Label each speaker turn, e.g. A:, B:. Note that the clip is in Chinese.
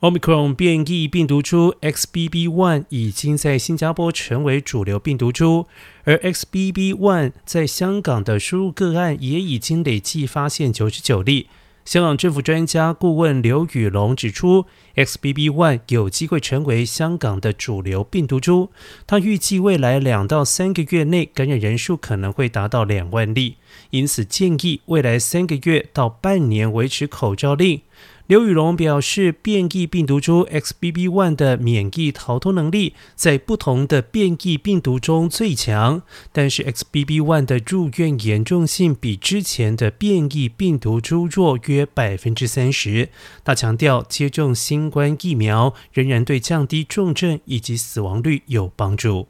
A: Omicron 变异病毒株 XBB.1 已经在新加坡成为主流病毒株，而 XBB.1 在香港的输入个案也已经累计发现九十九例。香港政府专家顾问刘宇龙指出，XBB.1 有机会成为香港的主流病毒株。他预计未来两到三个月内感染人数可能会达到两万例，因此建议未来三个月到半年维持口罩令。刘宇龙表示，变异病毒株 XBB.1 的免疫逃脱能力在不同的变异病毒中最强，但是 XBB.1 的住院严重性比之前的变异病毒株弱约百分之三十。他强调，接种新冠疫苗仍然对降低重症以及死亡率有帮助。